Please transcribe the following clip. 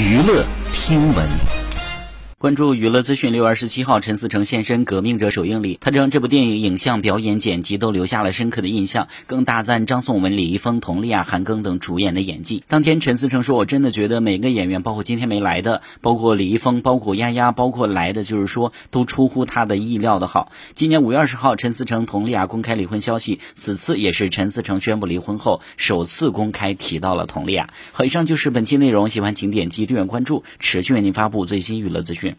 娱乐听闻。关注娱乐资讯，六月二十七号，陈思诚现身《革命者》首映礼，他称这部电影影像、表演、剪辑都留下了深刻的印象，更大赞张颂文、李易峰、佟丽娅、韩庚等主演的演技。当天，陈思诚说：“我真的觉得每个演员，包括今天没来的，包括李易峰，包括丫丫，包括来的，就是说都出乎他的意料的好。”今年五月二十号，陈思诚、佟丽娅公开离婚消息，此次也是陈思诚宣布离婚后首次公开提到了佟丽娅。好，以上就是本期内容，喜欢请点击订阅关注，持续为您发布最新娱乐资讯。